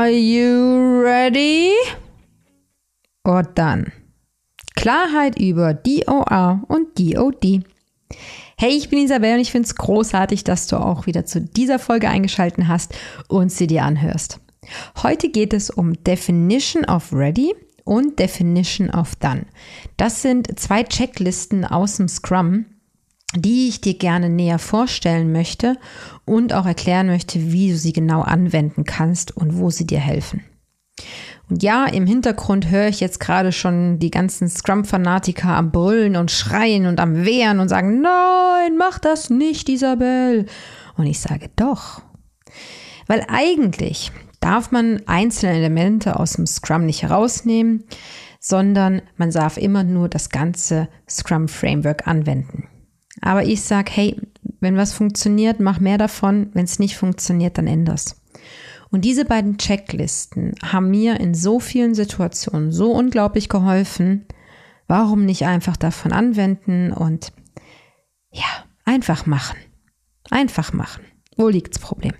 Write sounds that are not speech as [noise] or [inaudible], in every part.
Are you ready? Und dann Klarheit über DOR und DOD. Hey, ich bin Isabel und ich finde es großartig, dass du auch wieder zu dieser Folge eingeschaltet hast und sie dir anhörst. Heute geht es um Definition of Ready und Definition of Done. Das sind zwei Checklisten aus dem Scrum, die ich dir gerne näher vorstellen möchte und auch erklären möchte, wie du sie genau anwenden kannst und wo sie dir helfen. Und ja, im Hintergrund höre ich jetzt gerade schon die ganzen Scrum-Fanatiker am Brüllen und Schreien und am Wehren und sagen, nein, mach das nicht, Isabel. Und ich sage doch. Weil eigentlich darf man einzelne Elemente aus dem Scrum nicht herausnehmen, sondern man darf immer nur das ganze Scrum-Framework anwenden. Aber ich sage, hey, wenn was funktioniert, mach mehr davon. Wenn es nicht funktioniert, dann änder's. Und diese beiden Checklisten haben mir in so vielen Situationen so unglaublich geholfen. Warum nicht einfach davon anwenden und ja, einfach machen. Einfach machen. Wo liegt's Problem?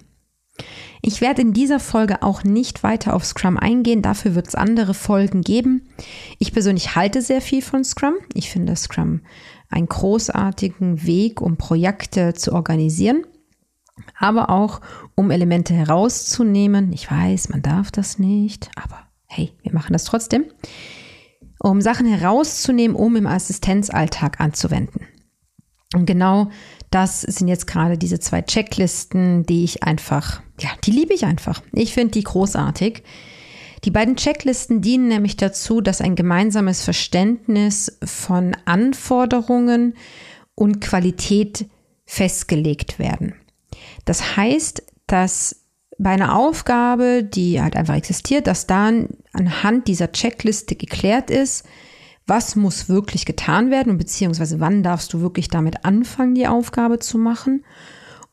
Ich werde in dieser Folge auch nicht weiter auf Scrum eingehen, dafür wird es andere Folgen geben. Ich persönlich halte sehr viel von Scrum. Ich finde Scrum einen großartigen Weg, um Projekte zu organisieren, aber auch um Elemente herauszunehmen. Ich weiß, man darf das nicht, aber hey, wir machen das trotzdem. Um Sachen herauszunehmen, um im Assistenzalltag anzuwenden. Und genau das sind jetzt gerade diese zwei Checklisten, die ich einfach, ja, die liebe ich einfach. Ich finde die großartig. Die beiden Checklisten dienen nämlich dazu, dass ein gemeinsames Verständnis von Anforderungen und Qualität festgelegt werden. Das heißt, dass bei einer Aufgabe, die halt einfach existiert, dass dann anhand dieser Checkliste geklärt ist, was muss wirklich getan werden und beziehungsweise wann darfst du wirklich damit anfangen, die Aufgabe zu machen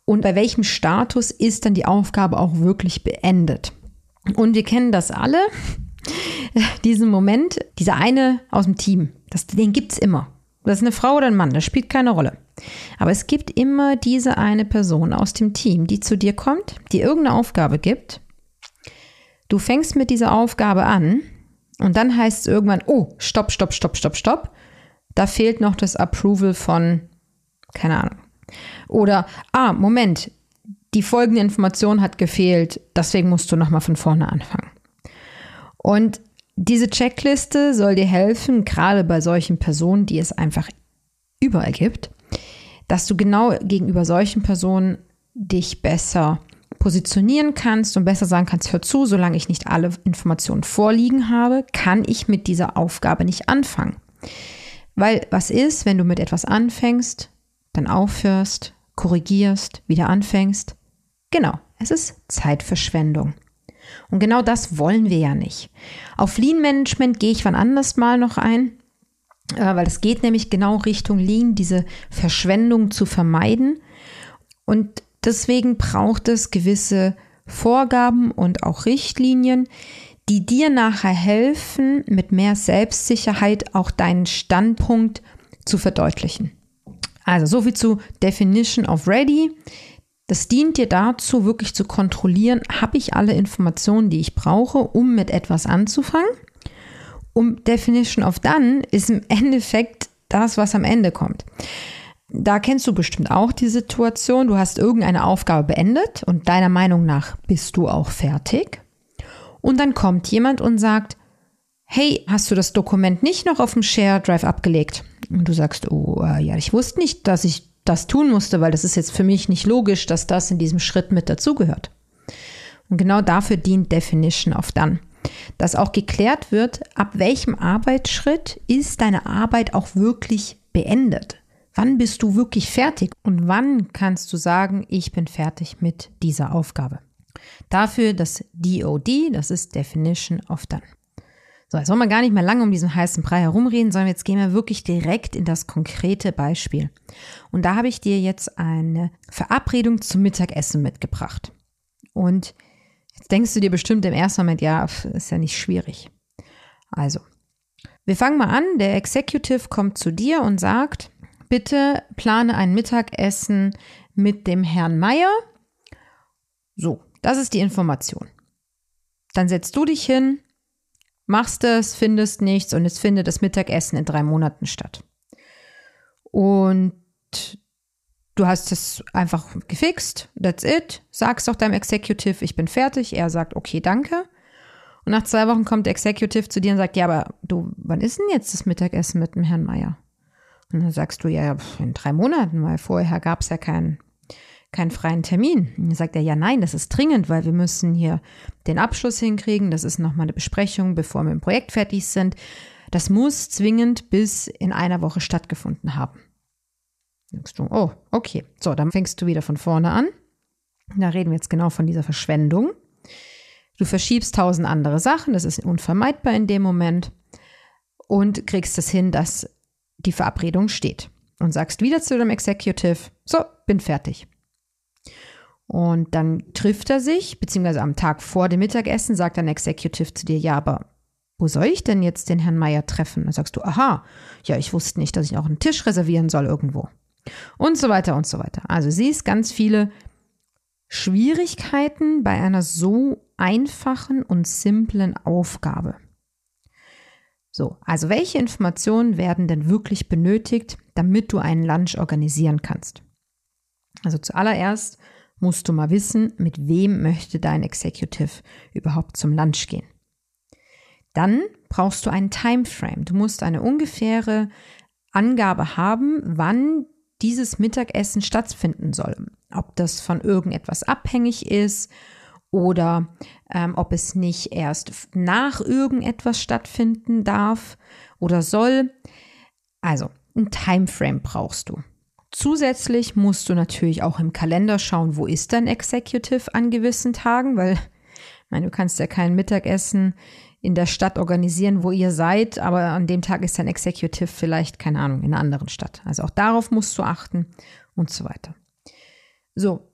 und bei welchem Status ist dann die Aufgabe auch wirklich beendet. Und wir kennen das alle, diesen Moment, dieser eine aus dem Team, das, den es immer. Das ist eine Frau oder ein Mann, das spielt keine Rolle. Aber es gibt immer diese eine Person aus dem Team, die zu dir kommt, die irgendeine Aufgabe gibt. Du fängst mit dieser Aufgabe an und dann heißt es irgendwann, oh, stopp, stopp, stopp, stopp, stopp. Da fehlt noch das Approval von, keine Ahnung. Oder, ah, Moment, die folgende Information hat gefehlt, deswegen musst du nochmal von vorne anfangen. Und diese Checkliste soll dir helfen, gerade bei solchen Personen, die es einfach überall gibt, dass du genau gegenüber solchen Personen dich besser positionieren kannst und besser sagen kannst, hör zu, solange ich nicht alle Informationen vorliegen habe, kann ich mit dieser Aufgabe nicht anfangen. Weil was ist, wenn du mit etwas anfängst, dann aufhörst, korrigierst, wieder anfängst, Genau, es ist Zeitverschwendung. Und genau das wollen wir ja nicht. Auf Lean Management gehe ich wann anders mal noch ein, äh, weil es geht nämlich genau Richtung Lean, diese Verschwendung zu vermeiden. Und deswegen braucht es gewisse Vorgaben und auch Richtlinien, die dir nachher helfen, mit mehr Selbstsicherheit auch deinen Standpunkt zu verdeutlichen. Also so viel zu Definition of Ready. Das dient dir dazu, wirklich zu kontrollieren, habe ich alle Informationen, die ich brauche, um mit etwas anzufangen. Um Definition of Done ist im [laughs] Endeffekt das, was am Ende kommt. Da kennst du bestimmt auch die Situation, du hast irgendeine Aufgabe beendet und deiner Meinung nach bist du auch fertig. Und dann kommt jemand und sagt, hey, hast du das Dokument nicht noch auf dem Share Drive abgelegt? Und du sagst, oh äh, ja, ich wusste nicht, dass ich das tun musste, weil das ist jetzt für mich nicht logisch, dass das in diesem Schritt mit dazugehört. Und genau dafür dient Definition of Done. Dass auch geklärt wird, ab welchem Arbeitsschritt ist deine Arbeit auch wirklich beendet. Wann bist du wirklich fertig und wann kannst du sagen, ich bin fertig mit dieser Aufgabe? Dafür das DOD, das ist Definition of Done. So, jetzt wollen wir gar nicht mehr lange um diesen heißen Brei herumreden, sondern jetzt gehen wir wirklich direkt in das konkrete Beispiel. Und da habe ich dir jetzt eine Verabredung zum Mittagessen mitgebracht. Und jetzt denkst du dir bestimmt im ersten Moment, ja, ist ja nicht schwierig. Also, wir fangen mal an. Der Executive kommt zu dir und sagt, bitte plane ein Mittagessen mit dem Herrn Meier. So, das ist die Information. Dann setzt du dich hin, machst es, findest nichts und es findet das Mittagessen in drei Monaten statt. Und du hast es einfach gefixt, that's it, sagst auch deinem Executive, ich bin fertig, er sagt, okay, danke. Und nach zwei Wochen kommt der Executive zu dir und sagt, ja, aber du, wann ist denn jetzt das Mittagessen mit dem Herrn Meier? Und dann sagst du, ja, in drei Monaten, weil vorher gab es ja keinen keinen freien Termin. Und dann sagt er, ja, nein, das ist dringend, weil wir müssen hier den Abschluss hinkriegen. Das ist nochmal eine Besprechung, bevor wir im Projekt fertig sind. Das muss zwingend bis in einer Woche stattgefunden haben. Sagst du, oh, okay. So, dann fängst du wieder von vorne an. Da reden wir jetzt genau von dieser Verschwendung. Du verschiebst tausend andere Sachen, das ist unvermeidbar in dem Moment und kriegst es hin, dass die Verabredung steht. Und sagst wieder zu dem Executive, so, bin fertig. Und dann trifft er sich, beziehungsweise am Tag vor dem Mittagessen sagt ein Executive zu dir, ja, aber wo soll ich denn jetzt den Herrn Meier treffen? Dann sagst du, aha, ja, ich wusste nicht, dass ich auch einen Tisch reservieren soll irgendwo. Und so weiter und so weiter. Also siehst ganz viele Schwierigkeiten bei einer so einfachen und simplen Aufgabe. So, also welche Informationen werden denn wirklich benötigt, damit du einen Lunch organisieren kannst? Also zuallererst musst du mal wissen, mit wem möchte dein Executive überhaupt zum Lunch gehen. Dann brauchst du einen Timeframe. Du musst eine ungefähre Angabe haben, wann dieses Mittagessen stattfinden soll. Ob das von irgendetwas abhängig ist oder ähm, ob es nicht erst nach irgendetwas stattfinden darf oder soll. Also, ein Timeframe brauchst du. Zusätzlich musst du natürlich auch im Kalender schauen, wo ist dein Executive an gewissen Tagen, weil ich meine, du kannst ja kein Mittagessen in der Stadt organisieren, wo ihr seid, aber an dem Tag ist dein Executive vielleicht, keine Ahnung, in einer anderen Stadt. Also auch darauf musst du achten und so weiter. So,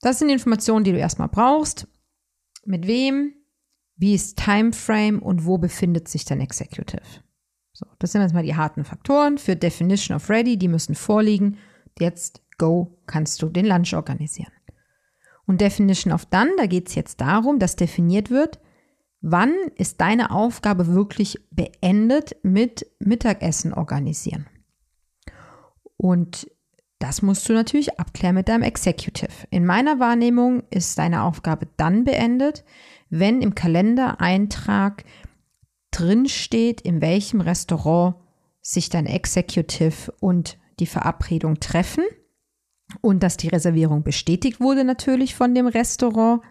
das sind die Informationen, die du erstmal brauchst. Mit wem, wie ist Timeframe und wo befindet sich dein Executive? So, das sind jetzt mal die harten Faktoren für Definition of Ready, die müssen vorliegen. Jetzt go, kannst du den Lunch organisieren. Und Definition of Done, da geht es jetzt darum, dass definiert wird, wann ist deine Aufgabe wirklich beendet mit Mittagessen organisieren. Und das musst du natürlich abklären mit deinem Executive. In meiner Wahrnehmung ist deine Aufgabe dann beendet, wenn im Kalendereintrag drin steht, in welchem Restaurant sich dein Executive und die Verabredung treffen und dass die Reservierung bestätigt wurde natürlich von dem Restaurant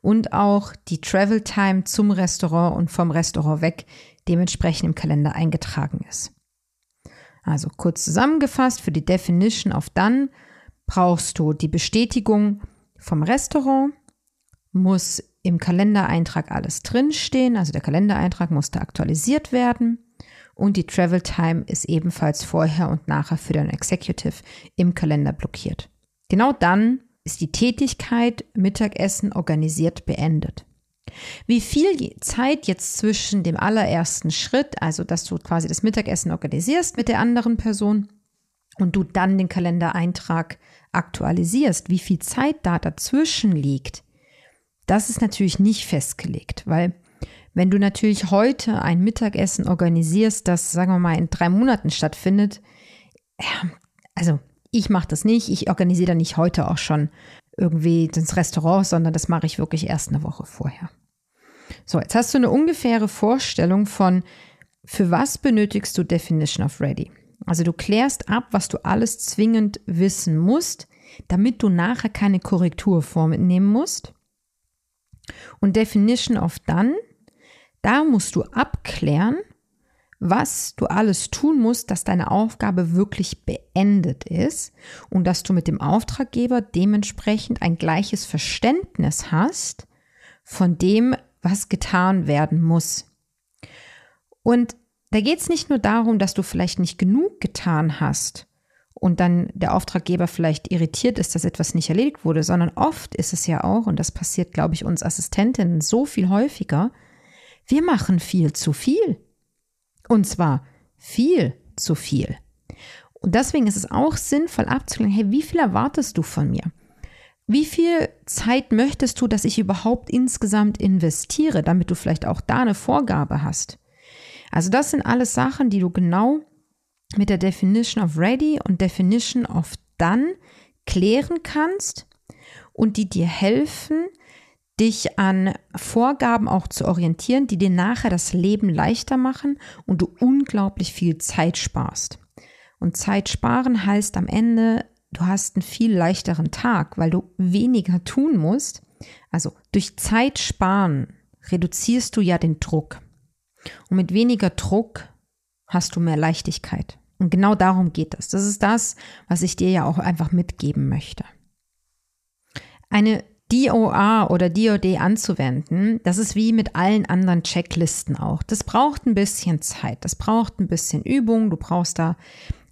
und auch die Travel Time zum Restaurant und vom Restaurant weg dementsprechend im Kalender eingetragen ist. Also kurz zusammengefasst, für die Definition of Done brauchst du die Bestätigung vom Restaurant, muss im Kalendereintrag alles drinstehen, also der Kalendereintrag musste aktualisiert werden und die Travel Time ist ebenfalls vorher und nachher für den Executive im Kalender blockiert. Genau dann ist die Tätigkeit Mittagessen organisiert beendet. Wie viel Zeit jetzt zwischen dem allerersten Schritt, also dass du quasi das Mittagessen organisierst mit der anderen Person und du dann den Kalendereintrag aktualisierst, wie viel Zeit da dazwischen liegt, das ist natürlich nicht festgelegt, weil wenn du natürlich heute ein Mittagessen organisierst, das, sagen wir mal, in drei Monaten stattfindet, ja, also ich mache das nicht, ich organisiere da nicht heute auch schon irgendwie das Restaurant, sondern das mache ich wirklich erst eine Woche vorher. So, jetzt hast du eine ungefähre Vorstellung von, für was benötigst du Definition of Ready? Also du klärst ab, was du alles zwingend wissen musst, damit du nachher keine Korrektur vornehmen musst. Und Definition of Done, da musst du abklären, was du alles tun musst, dass deine Aufgabe wirklich beendet ist und dass du mit dem Auftraggeber dementsprechend ein gleiches Verständnis hast von dem, was getan werden muss. Und da geht es nicht nur darum, dass du vielleicht nicht genug getan hast und dann der Auftraggeber vielleicht irritiert ist, dass etwas nicht erledigt wurde, sondern oft ist es ja auch, und das passiert, glaube ich, uns Assistentinnen so viel häufiger, wir machen viel zu viel. Und zwar viel zu viel. Und deswegen ist es auch sinnvoll abzuklären, hey, wie viel erwartest du von mir? Wie viel Zeit möchtest du, dass ich überhaupt insgesamt investiere, damit du vielleicht auch da eine Vorgabe hast? Also das sind alles Sachen, die du genau mit der Definition of Ready und Definition of Done klären kannst und die dir helfen, dich an Vorgaben auch zu orientieren, die dir nachher das Leben leichter machen und du unglaublich viel Zeit sparst. Und Zeit sparen heißt am Ende, du hast einen viel leichteren Tag, weil du weniger tun musst. Also durch Zeit sparen reduzierst du ja den Druck. Und mit weniger Druck hast du mehr Leichtigkeit. Und genau darum geht es. Das ist das, was ich dir ja auch einfach mitgeben möchte. Eine DOA oder DOD anzuwenden, das ist wie mit allen anderen Checklisten auch. Das braucht ein bisschen Zeit, das braucht ein bisschen Übung, du brauchst da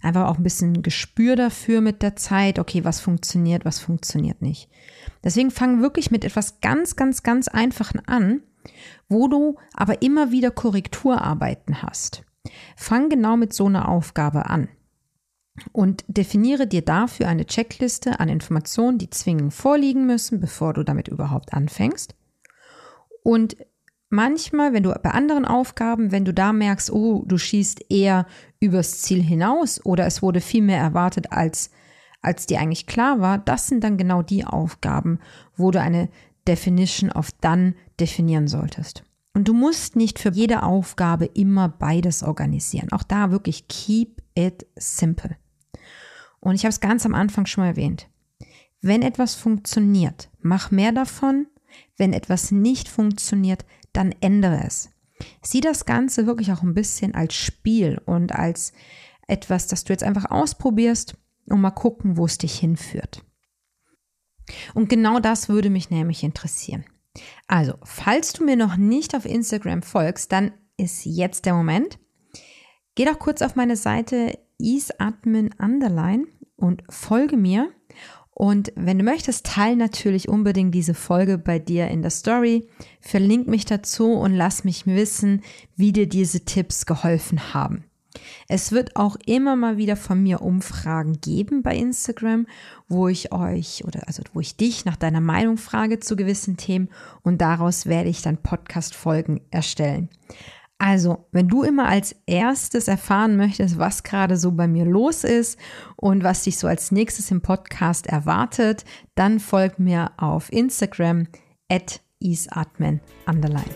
einfach auch ein bisschen Gespür dafür mit der Zeit, okay, was funktioniert, was funktioniert nicht. Deswegen fang wirklich mit etwas ganz, ganz, ganz Einfachen an, wo du aber immer wieder Korrekturarbeiten hast. Fang genau mit so einer Aufgabe an und definiere dir dafür eine Checkliste an Informationen, die zwingend vorliegen müssen, bevor du damit überhaupt anfängst. Und manchmal, wenn du bei anderen Aufgaben, wenn du da merkst, oh, du schießt eher übers Ziel hinaus oder es wurde viel mehr erwartet, als, als dir eigentlich klar war, das sind dann genau die Aufgaben, wo du eine Definition of Done definieren solltest. Und du musst nicht für jede Aufgabe immer beides organisieren. Auch da wirklich keep it simple. Und ich habe es ganz am Anfang schon mal erwähnt. Wenn etwas funktioniert, mach mehr davon. Wenn etwas nicht funktioniert, dann ändere es. Sieh das Ganze wirklich auch ein bisschen als Spiel und als etwas, das du jetzt einfach ausprobierst und mal gucken, wo es dich hinführt. Und genau das würde mich nämlich interessieren. Also, falls du mir noch nicht auf Instagram folgst, dann ist jetzt der Moment. Geh doch kurz auf meine Seite easeadmin underline und folge mir. Und wenn du möchtest, teile natürlich unbedingt diese Folge bei dir in der Story. Verlink mich dazu und lass mich wissen, wie dir diese Tipps geholfen haben. Es wird auch immer mal wieder von mir Umfragen geben bei Instagram, wo ich euch oder also wo ich dich nach deiner Meinung frage zu gewissen Themen und daraus werde ich dann Podcast Folgen erstellen. Also, wenn du immer als erstes erfahren möchtest, was gerade so bei mir los ist und was dich so als nächstes im Podcast erwartet, dann folg mir auf Instagram at easeatman underline.